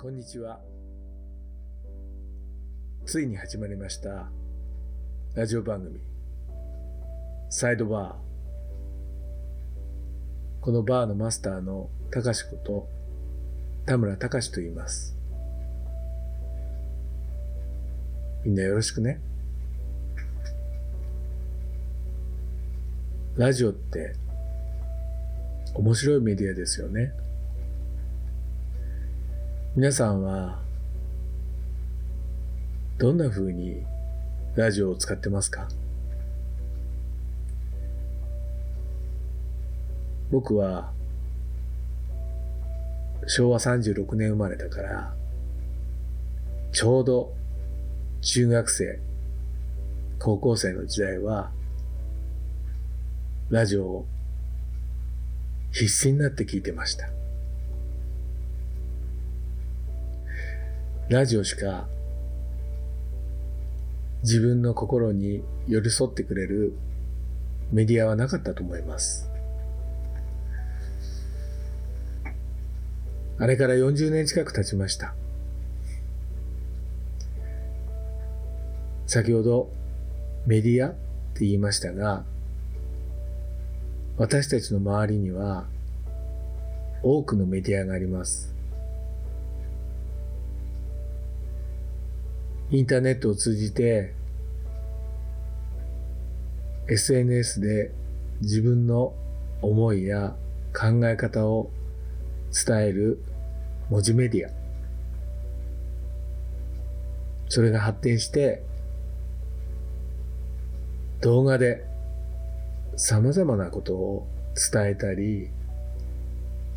こんにちは。ついに始まりました。ラジオ番組。サイドバー。このバーのマスターのたかしこと田村たかしと言います。みんなよろしくね。ラジオって面白いメディアですよね。皆さんはどんな風にラジオを使ってますか？僕は昭和36年生まれだからちょうど中学生高校生の時代はラジオを必死になって聞いてました。ラジオしか自分の心に寄り添ってくれるメディアはなかったと思います。あれから40年近く経ちました。先ほどメディアって言いましたが、私たちの周りには多くのメディアがあります。インターネットを通じて SNS で自分の思いや考え方を伝える文字メディア。それが発展して動画で様々なことを伝えたり、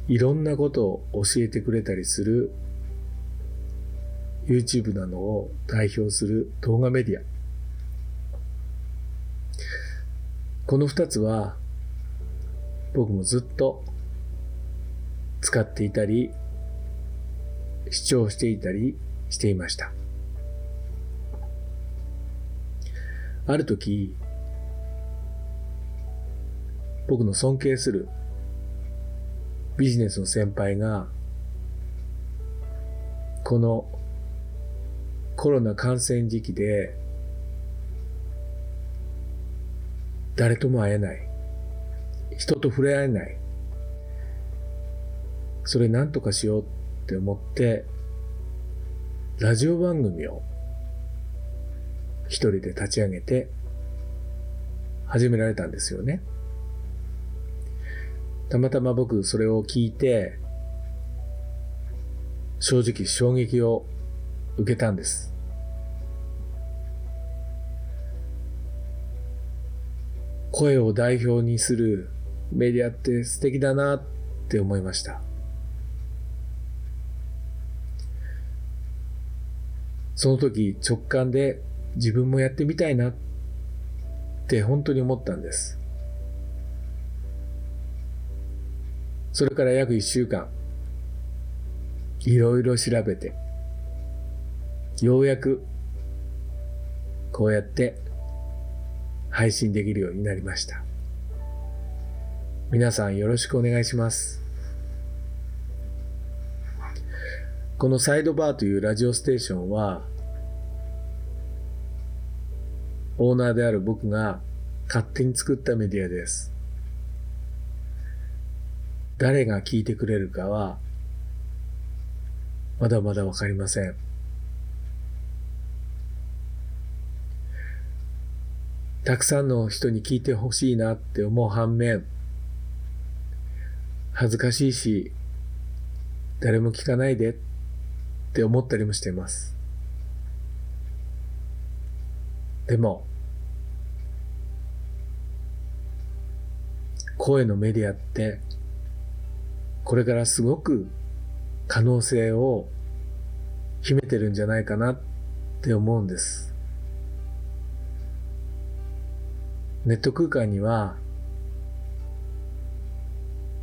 いろんなことを教えてくれたりする YouTube などを代表する動画メディア。この二つは僕もずっと使っていたり、視聴していたりしていました。ある時、僕の尊敬するビジネスの先輩が、このコロナ感染時期で、誰とも会えない。人と触れ合えない。それ何とかしようって思って、ラジオ番組を一人で立ち上げて始められたんですよね。たまたま僕それを聞いて、正直衝撃を受けたんです。声を代表にするメディアって素敵だなって思いました。その時直感で自分もやってみたいなって本当に思ったんです。それから約一週間、いろいろ調べて、ようやくこうやって配信できるようになりました。皆さんよろしくお願いします。このサイドバーというラジオステーションは、オーナーである僕が勝手に作ったメディアです。誰が聞いてくれるかは、まだまだわかりません。たくさんの人に聞いてほしいなって思う反面、恥ずかしいし、誰も聞かないでって思ったりもしています。でも、声のメディアって、これからすごく可能性を秘めてるんじゃないかなって思うんです。ネット空間には、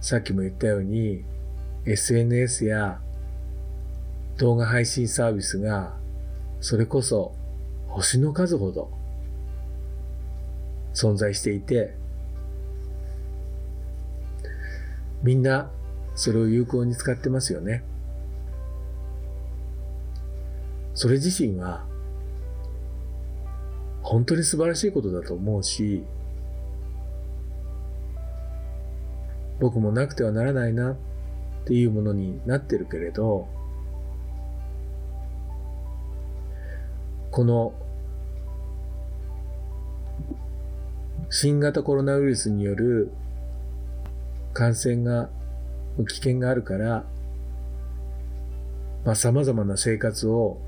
さっきも言ったように、SNS や動画配信サービスが、それこそ星の数ほど存在していて、みんなそれを有効に使ってますよね。それ自身は本当に素晴らしいことだと思うし、僕もなくてはならないなっていうものになってるけれど、この新型コロナウイルスによる感染が、危険があるから、まあ、様々な生活を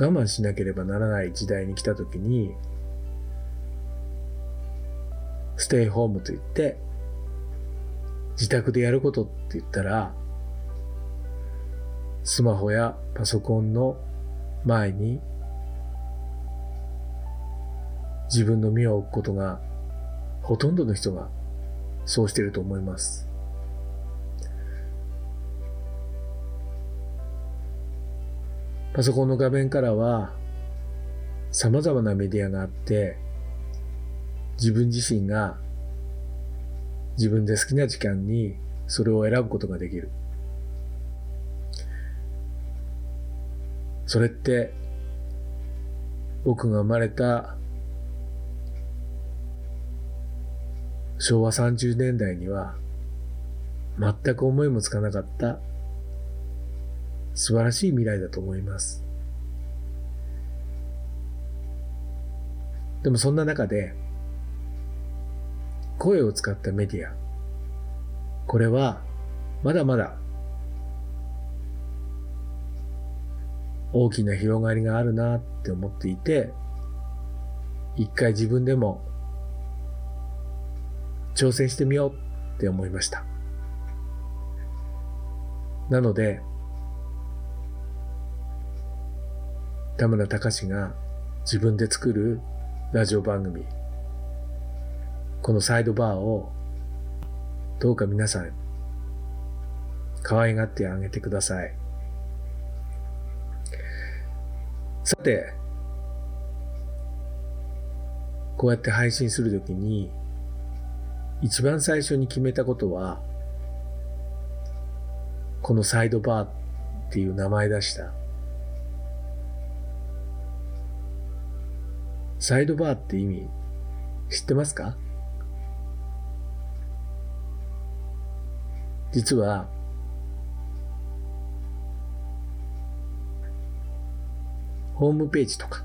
我慢しなければならない時代に来たときに、ステイホームと言って、自宅でやることって言ったら、スマホやパソコンの前に自分の身を置くことがほとんどの人がそうしてると思います。パソコンの画面からは様々なメディアがあって、自分自身が自分で好きな時間にそれを選ぶことができる。それって僕が生まれた昭和30年代には全く思いもつかなかった素晴らしい未来だと思います。でもそんな中で、声を使ったメディア、これはまだまだ大きな広がりがあるなって思っていて、一回自分でも挑戦してみようって思いました。なので、田村隆が自分で作るラジオ番組、このサイドバーをどうか皆さん可愛がってあげてください。さて、こうやって配信するときに一番最初に決めたことはこのサイドバーっていう名前出したサイドバーって意味知ってますか？実はホームページとか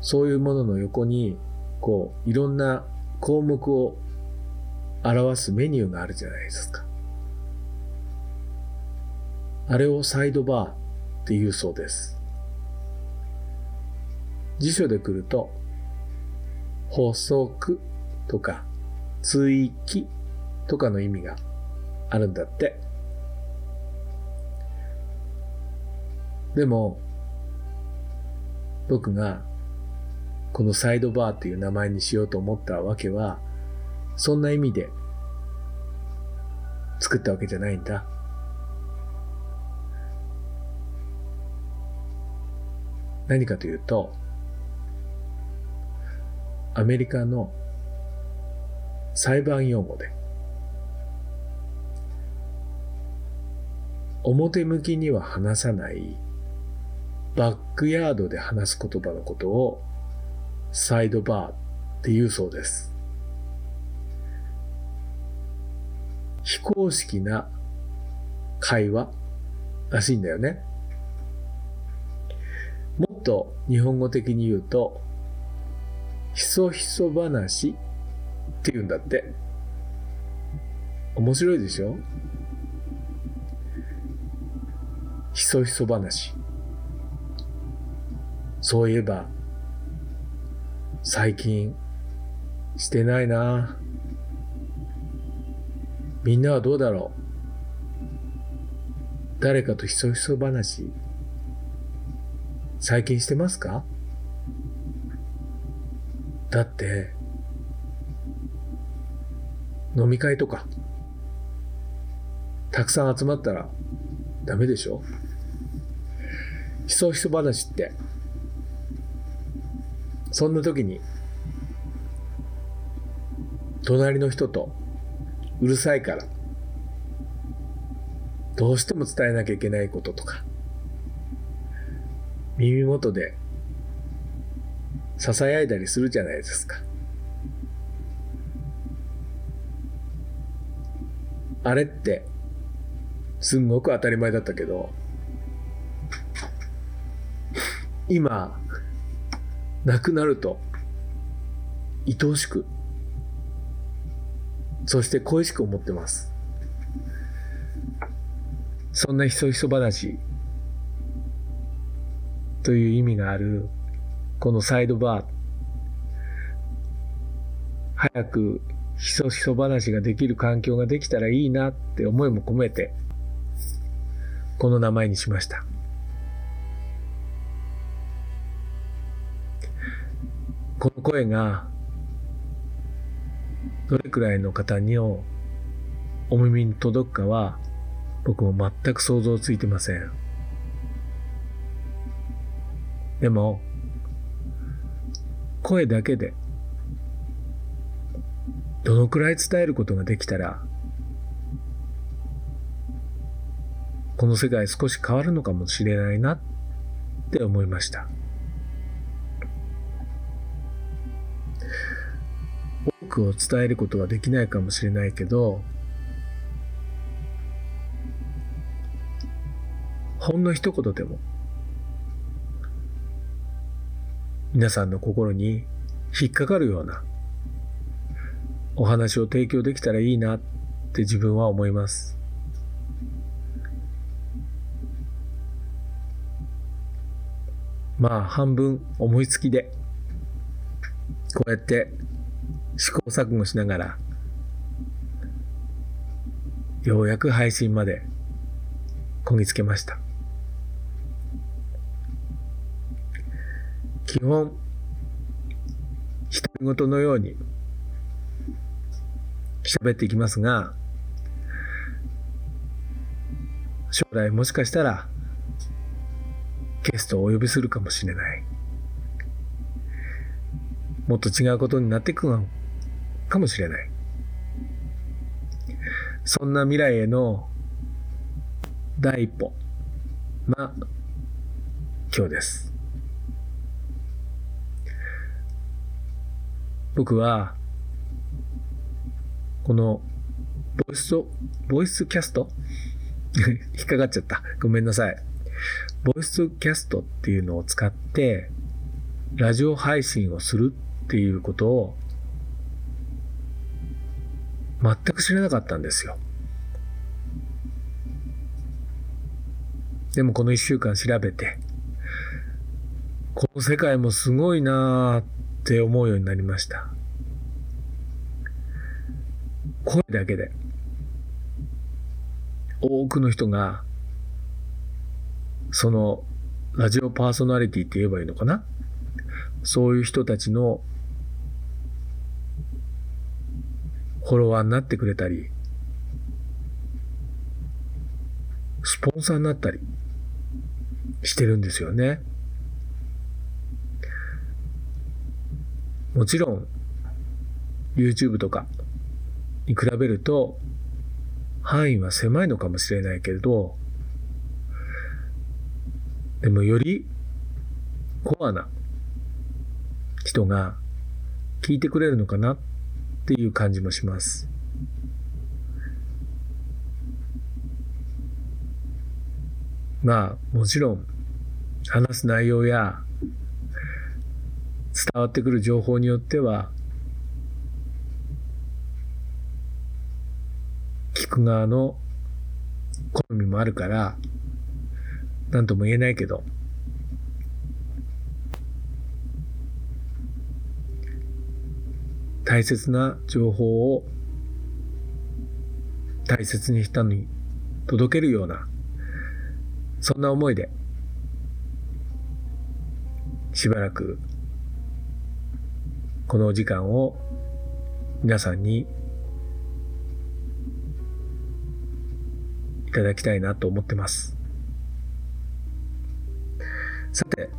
そういうものの横にこういろんな項目を表すメニューがあるじゃないですか。あれをサイドバーって言うそうです。辞書で来ると、補足とか追記とかの意味があるんだって。でも、僕がこのサイドバーっていう名前にしようと思ったわけは、そんな意味で作ったわけじゃないんだ。何かというと、アメリカの裁判用語で、表向きには話さないバックヤードで話す言葉のことをサイドバーって言うそうです。非公式な会話らしいんだよね。もっと日本語的に言うと、ひそひそ話って言うんだって。面白いでしょ？ひそひそ話。そういえば、最近、してないなみんなはどうだろう？誰かとひそひそ話、最近してますか？だって、飲み会とか、たくさん集まったらダメでしょ？ひそひそ話って、そんな時に、隣の人とうるさいから、どうしても伝えなきゃいけないこととか、耳元で囁いたりするじゃないですか。あれってすんごく当たり前だったけど今亡くなると愛おしくそして恋しく思ってますそんなひそひそ話という意味があるこのサイドバー早くひそひそ話ができる環境ができたらいいなって思いも込めてこの名前にしましたこの声がどれくらいの方にお耳に届くかは僕も全く想像ついてません。でも、声だけでどのくらい伝えることができたらこの世界少し変わるのかもしれないなって思いました。多くを伝えることはできないかもしれないけど、ほんの一言でも、皆さんの心に引っかかるようなお話を提供できたらいいなって自分は思います。まあ半分思いつきで、こうやって試行錯誤しながら、ようやく配信までこぎつけました。基本、独り言のように喋っていきますが、将来もしかしたらゲストをお呼びするかもしれない。もっと違うことになっていくのかもしれない。そんな未来への第一歩が今日です。僕はこのボイスボイスキャスト？引っかかっちゃった。ごめんなさい。ボイスキャストっていうのを使って、ラジオ配信をするっていうことを、全く知らなかったんですよ。でもこの一週間調べて、この世界もすごいなーって思うようになりました。声だけで、多くの人がそのラジオパーソナリティって言えばいいのかな？そういう人たちのフォロワーになってくれたり、スポンサーになったりしてるんですよね。もちろん、YouTube とかに比べると範囲は狭いのかもしれないけれど、でもよりコアな人が聞いてくれるのかなっていう感じもします。まあもちろん話す内容や伝わってくる情報によっては聞く側の好みもあるから何とも言えないけど、大切な情報を大切にしたのに届けるような、そんな思いで、しばらく、この時間を皆さんにいただきたいなと思ってます。さて、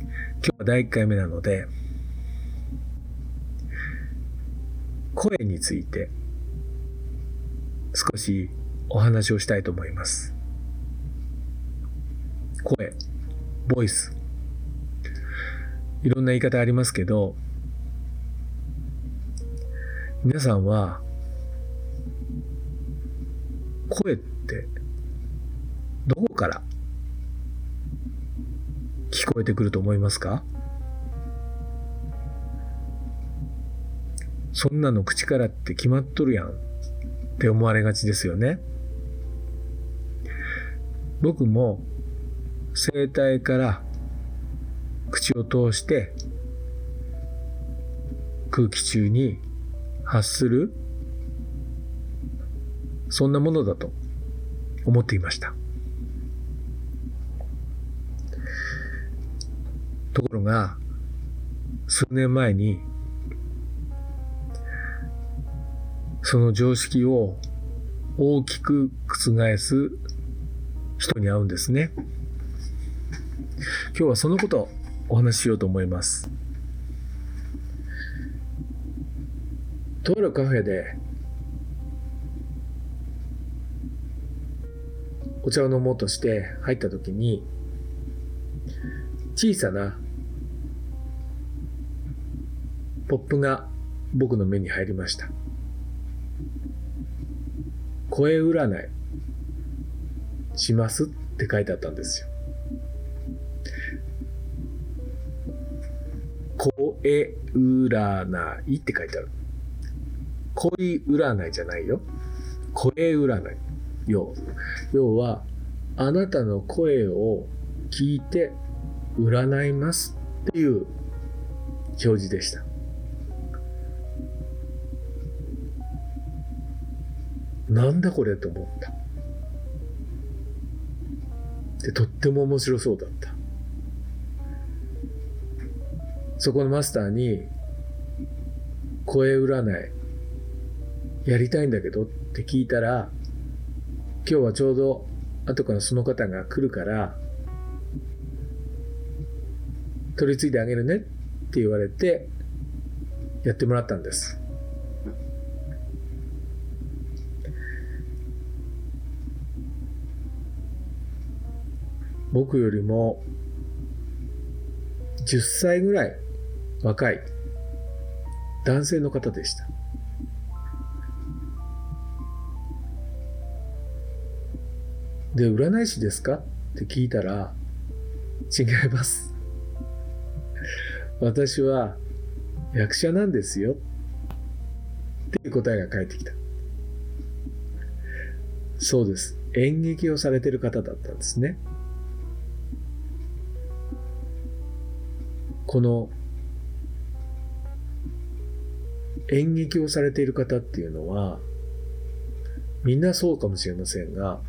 今日は第1回目なので、声について少しお話をしたいと思います。声。ボイス。いろんな言い方ありますけど、皆さんは、声ってどこから聞こえてくると思いますか？そんなの口からって決まっとるやんって思われがちですよね。僕も声帯から口を通して空気中に発するそんなものだと思っていました。ところが数年前にその常識を大きく覆す人に会うんですね。今日はそのことお話ししようと思います。とあるカフェでお茶を飲もうとして入った時に小さなポップが僕の目に入りました。声占いしますって書いてあったんですよ。声占いって書いてある。恋占いじゃないよ。声占い。要要は、あなたの声を聞いて占いますっていう表示でした。なんだこれと思った。で、とっても面白そうだった。そこのマスターに、声占い、やりたいんだけどって聞いたら、今日はちょうど後からその方が来るから、取り継いであげるねって言われて、やってもらったんです。僕よりも10歳ぐらい若い男性の方でした。で、占い師ですか？って聞いたら、違います。私は役者なんですよ。っていう答えが返ってきた。そうです。演劇をされてる方だったんですね。この演劇をされている方っていうのは、みんなそうかもしれませんが、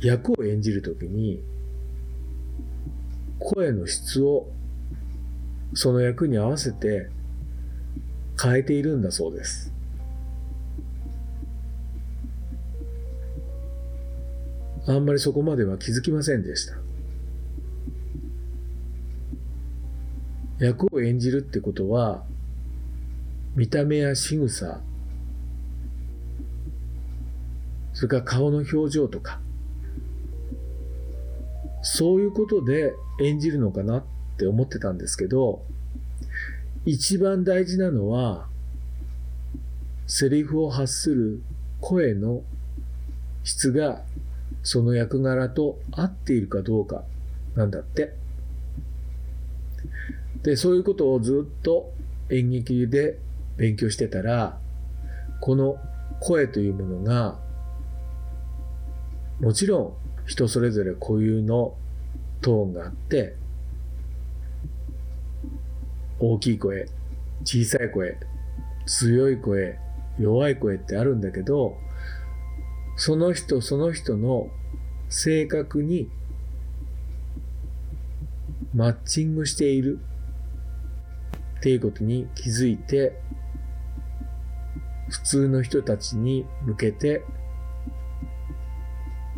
役を演じるときに、声の質をその役に合わせて変えているんだそうです。あんまりそこまでは気づきませんでした。役を演じるってことは、見た目や仕草、それから顔の表情とか、そういうことで演じるのかなって思ってたんですけど、一番大事なのは、セリフを発する声の質がその役柄と合っているかどうかなんだって。で、そういうことをずっと演劇で勉強してたら、この声というものが、もちろん人それぞれ固有のトーンがあって、大きい声、小さい声、強い声、弱い声ってあるんだけど、その人その人の性格にマッチングしている。っていうことに気づいて、普通の人たちに向けて、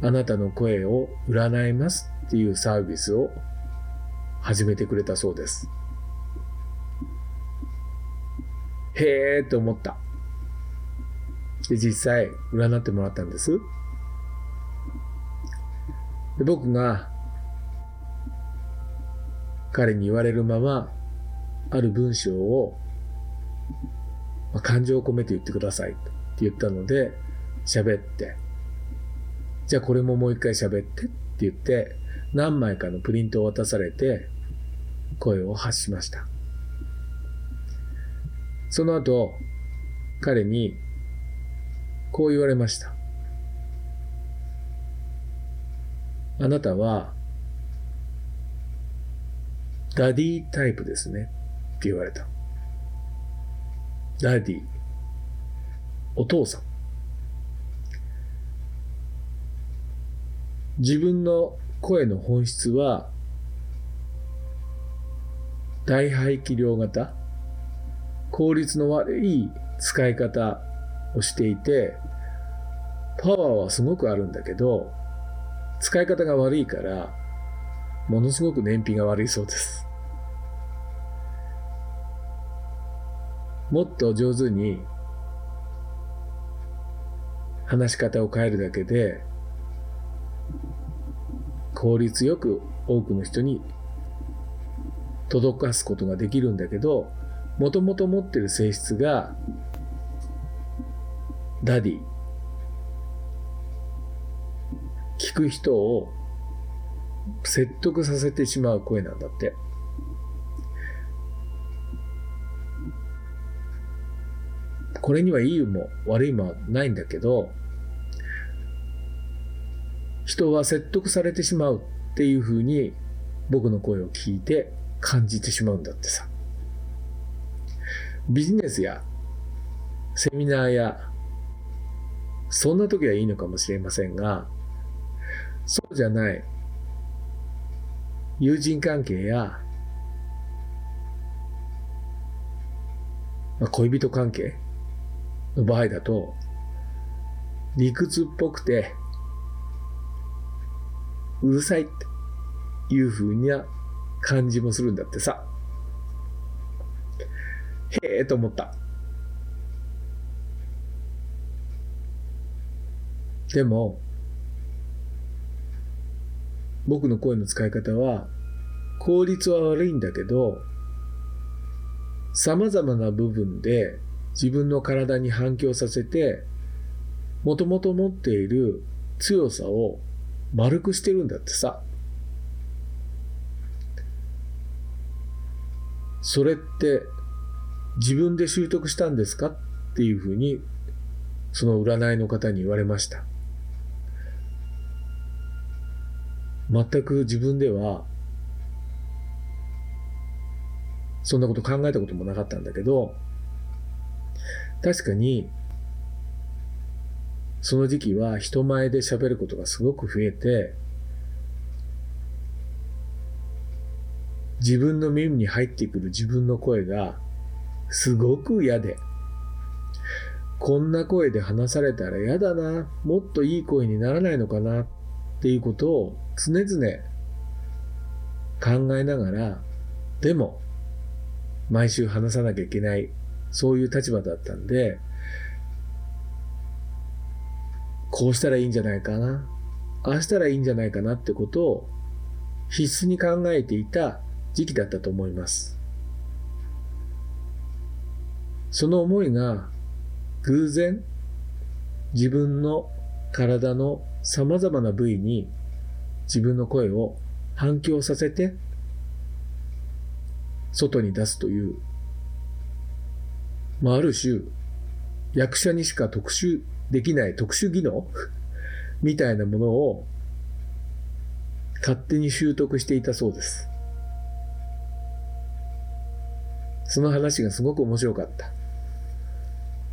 あなたの声を占いますっていうサービスを始めてくれたそうです。へえーと思った。で、実際占ってもらったんです。で僕が彼に言われるまま、ある文章を、まあ、感情を込めて言ってくださいって言ったので、喋って、じゃあこれももう一回喋ってって言って、何枚かのプリントを渡されて、声を発しました。その後、彼に、こう言われました。あなたは、Daddy タイプですね。って言われた。 Daddy。お父さん。自分の声の本質は、大排気量型、効率の悪い使い方をしていて、パワーはすごくあるんだけど、使い方が悪いから、ものすごく燃費が悪いそうです。もっと上手に話し方を変えるだけで効率よく多くの人に届かすことができるんだけどもともと持ってる性質がDaddy 聞く人を説得させてしまう声なんだって。これにはいいも悪いもないんだけど、人は説得されてしまうっていうふうに僕の声を聞いて感じてしまうんだってさ。ビジネスやセミナーやそんな時はいいのかもしれませんが、そうじゃない友人関係や、恋人関係の場合だと、理屈っぽくて、うるさいっていう風な感じもするんだってさ。へえと思った。でも、僕の声の使い方は、効率は悪いんだけど、様々な部分で自分の体に反響させて、もともと持っている強さを丸くしてるんだってさ。それって自分で習得したんですかっていうふうにその占いの方に言われました。全く自分ではそんなこと考えたこともなかったんだけど、確かに、その時期は人前で喋ることがすごく増えて、自分の耳に入ってくる自分の声がすごく嫌で、こんな声で話されたら嫌だな、もっといい声にならないのかなっていうことを常々考えながら、でも毎週話さなきゃいけないそういう立場だったんで、こうしたらいいんじゃないかな、ああしたらいいんじゃないかなってことを必須に考えていた時期だったと思います。その思いが偶然自分の体の様々な部位に自分の声を反響させて外に出すというまあ、ある種、役者にしか特殊できない特殊技能？みたいなものを勝手に習得していたそうです。その話がすごく面白かった。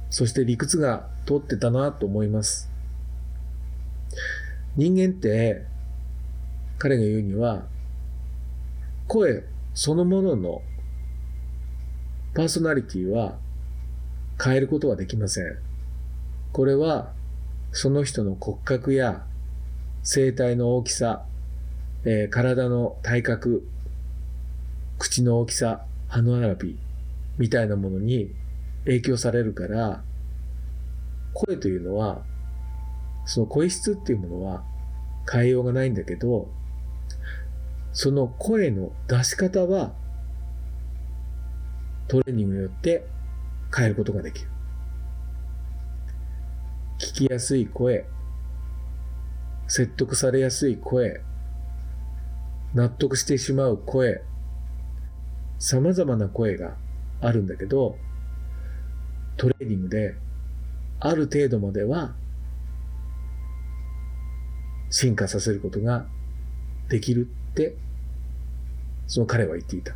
そして理屈が通ってたなと思います。人間って彼が言うには声そのもののパーソナリティは変えることはできません。これは、その人の骨格や声帯の大きさ、えー、体の体格、口の大きさ、歯の並び、みたいなものに影響されるから、声というのは、その声質っていうものは変えようがないんだけど、その声の出し方はトレーニングによって変えることができる。聞きやすい声、説得されやすい声、納得してしまう声、様々な声があるんだけど、トレーニングである程度までは進化させることができるって、その彼は言っていた。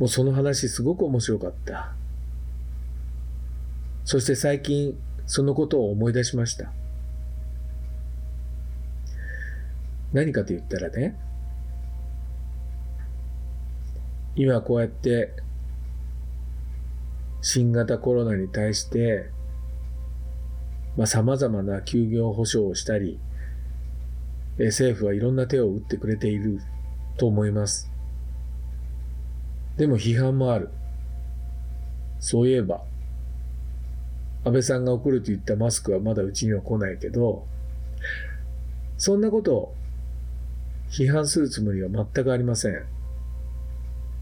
もうその話すごく面白かった。そして最近そのことを思い出しました。何かと言ったらね、今こうやって新型コロナに対してまあ、様々な休業保障をしたり、政府はいろんな手を打ってくれていると思います。でも批判もある。そういえば、安倍さんが送ると言ったマスクはまだうちには来ないけど、そんなことを批判するつもりは全くありません。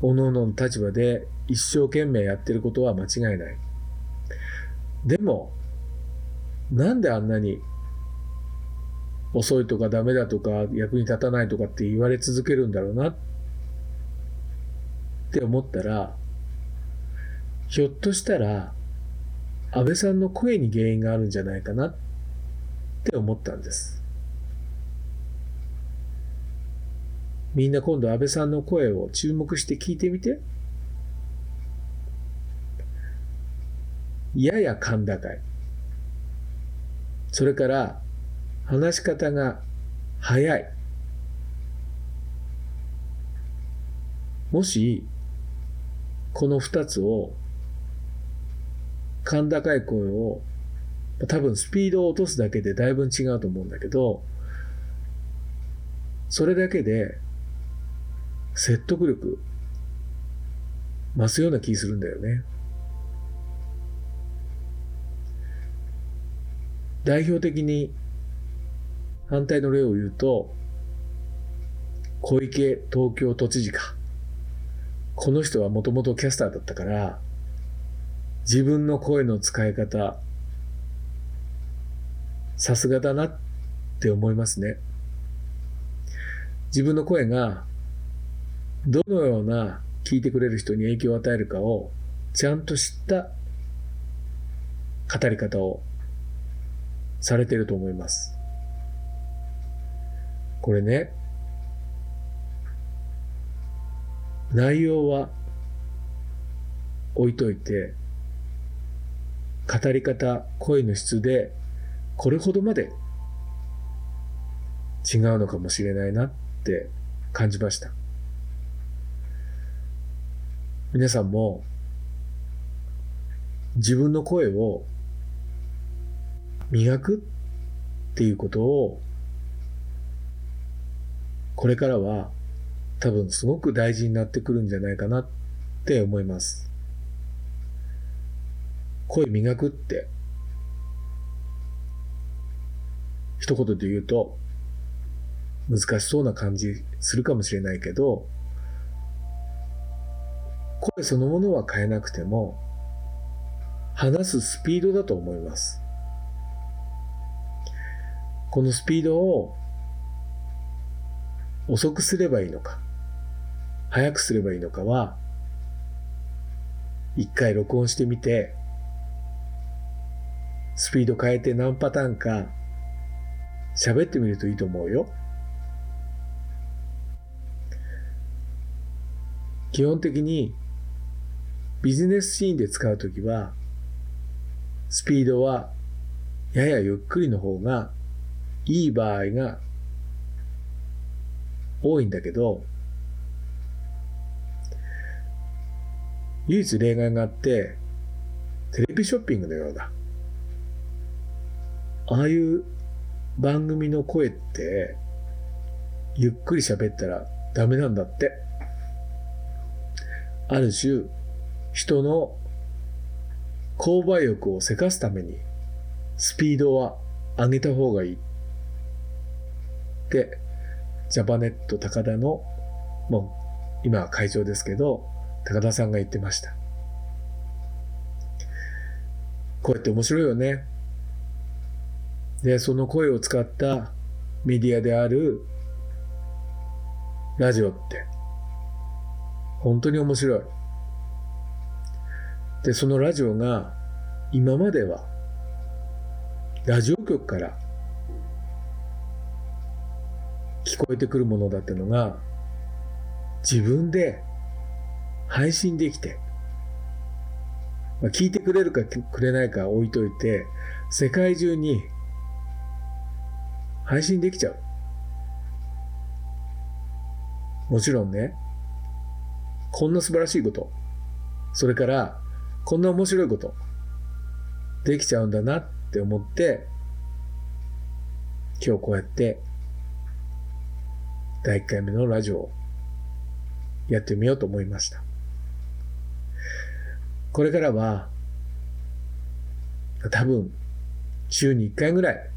各々の立場で一生懸命やってることは間違いない。でも、なんであんなに遅いとかダメだとか役に立たないとかって言われ続けるんだろうなっって思ったら、ひょっとしたら安倍さんの声に原因があるんじゃないかなって思ったんです。みんな今度安倍さんの声を注目して聞いてみて。やや甲高い。それから話し方が早い。もし、この二つを、甲高い声を、多分スピードを落とすだけでだいぶ違うと思うんだけど、それだけで説得力増すような気するんだよね。代表的に反対の例を言うと、小池東京都知事か。この人はもともとキャスターだったから、自分の声の使い方、さすがだなって思いますね。自分の声がどのような聞いてくれる人に影響を与えるかをちゃんと知った語り方をされてると思います。これね、内容は置いといて、語り方、声の質で、これほどまで違うのかもしれないなって感じました。皆さんも自分の声を磨くっていうことを、これからは多分すごく大事になってくるんじゃないかなって思います。声磨くって、一言で言うと難しそうな感じするかもしれないけど、声そのものは変えなくても、話すスピードだと思います。このスピードを遅くすればいいのか、速くすればいいのかは、一回録音してみて、スピード変えて何パターンか喋ってみるといいと思うよ。基本的にビジネスシーンで使うときは、スピードはややゆっくりの方がいい場合が多いんだけど、唯一例外があって、テレビショッピングのようだ。ああいう番組の声って、ゆっくり喋ったらダメなんだって。ある種、人の購買欲をせかすためにスピードは上げた方がいい。って、ジャパネット高田の、もう今は会長ですけど、高田さんが言ってました。こうやって面白いよね。で、その声を使ったメディアであるラジオって、本当に面白い。で、そのラジオが今まではラジオ局から聞こえてくるものだったのが自分で配信できて、まあ、聞いてくれるかくれないか置いといて世界中に配信できちゃう。もちろんね、こんな素晴らしいこと、それからこんな面白いこと、できちゃうんだなって思って、今日こうやって第1回目のラジオをやってみようと思いました。これからは多分週に1回ぐらい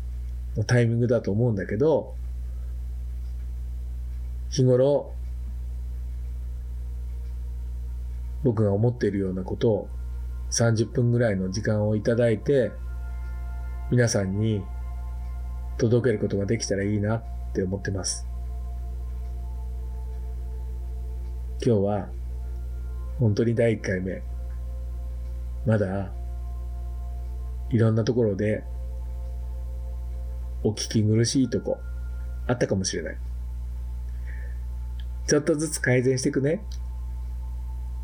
のタイミングだと思うんだけど、日頃僕が思っているようなことを30分ぐらいの時間をいただいて皆さんに届けることができたらいいなって思ってます。今日は本当に第1回目。まだいろんなところでお聞き苦しいとこあったかもしれない。ちょっとずつ改善していくね。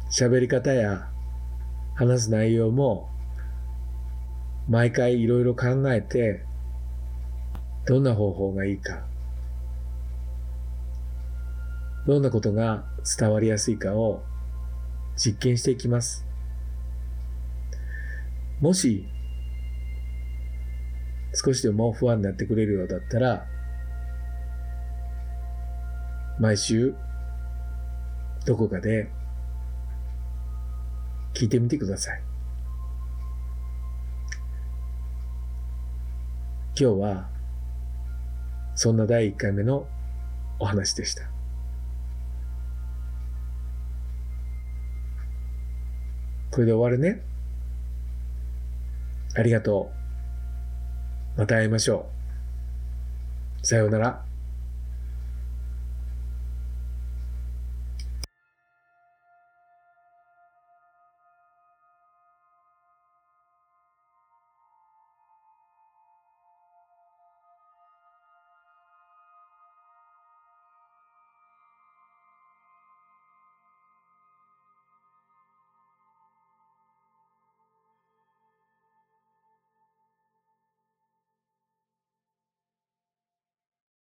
喋り方や話す内容も毎回いろいろ考えてどんな方法がいいかどんなことが伝わりやすいかを実験していきます。もし少しでも不安になってくれるようだったら毎週どこかで聞いてみてください。今日はそんな第1回目のお話でした。これで終わるね。ありがとう。また会いましょう。さようなら。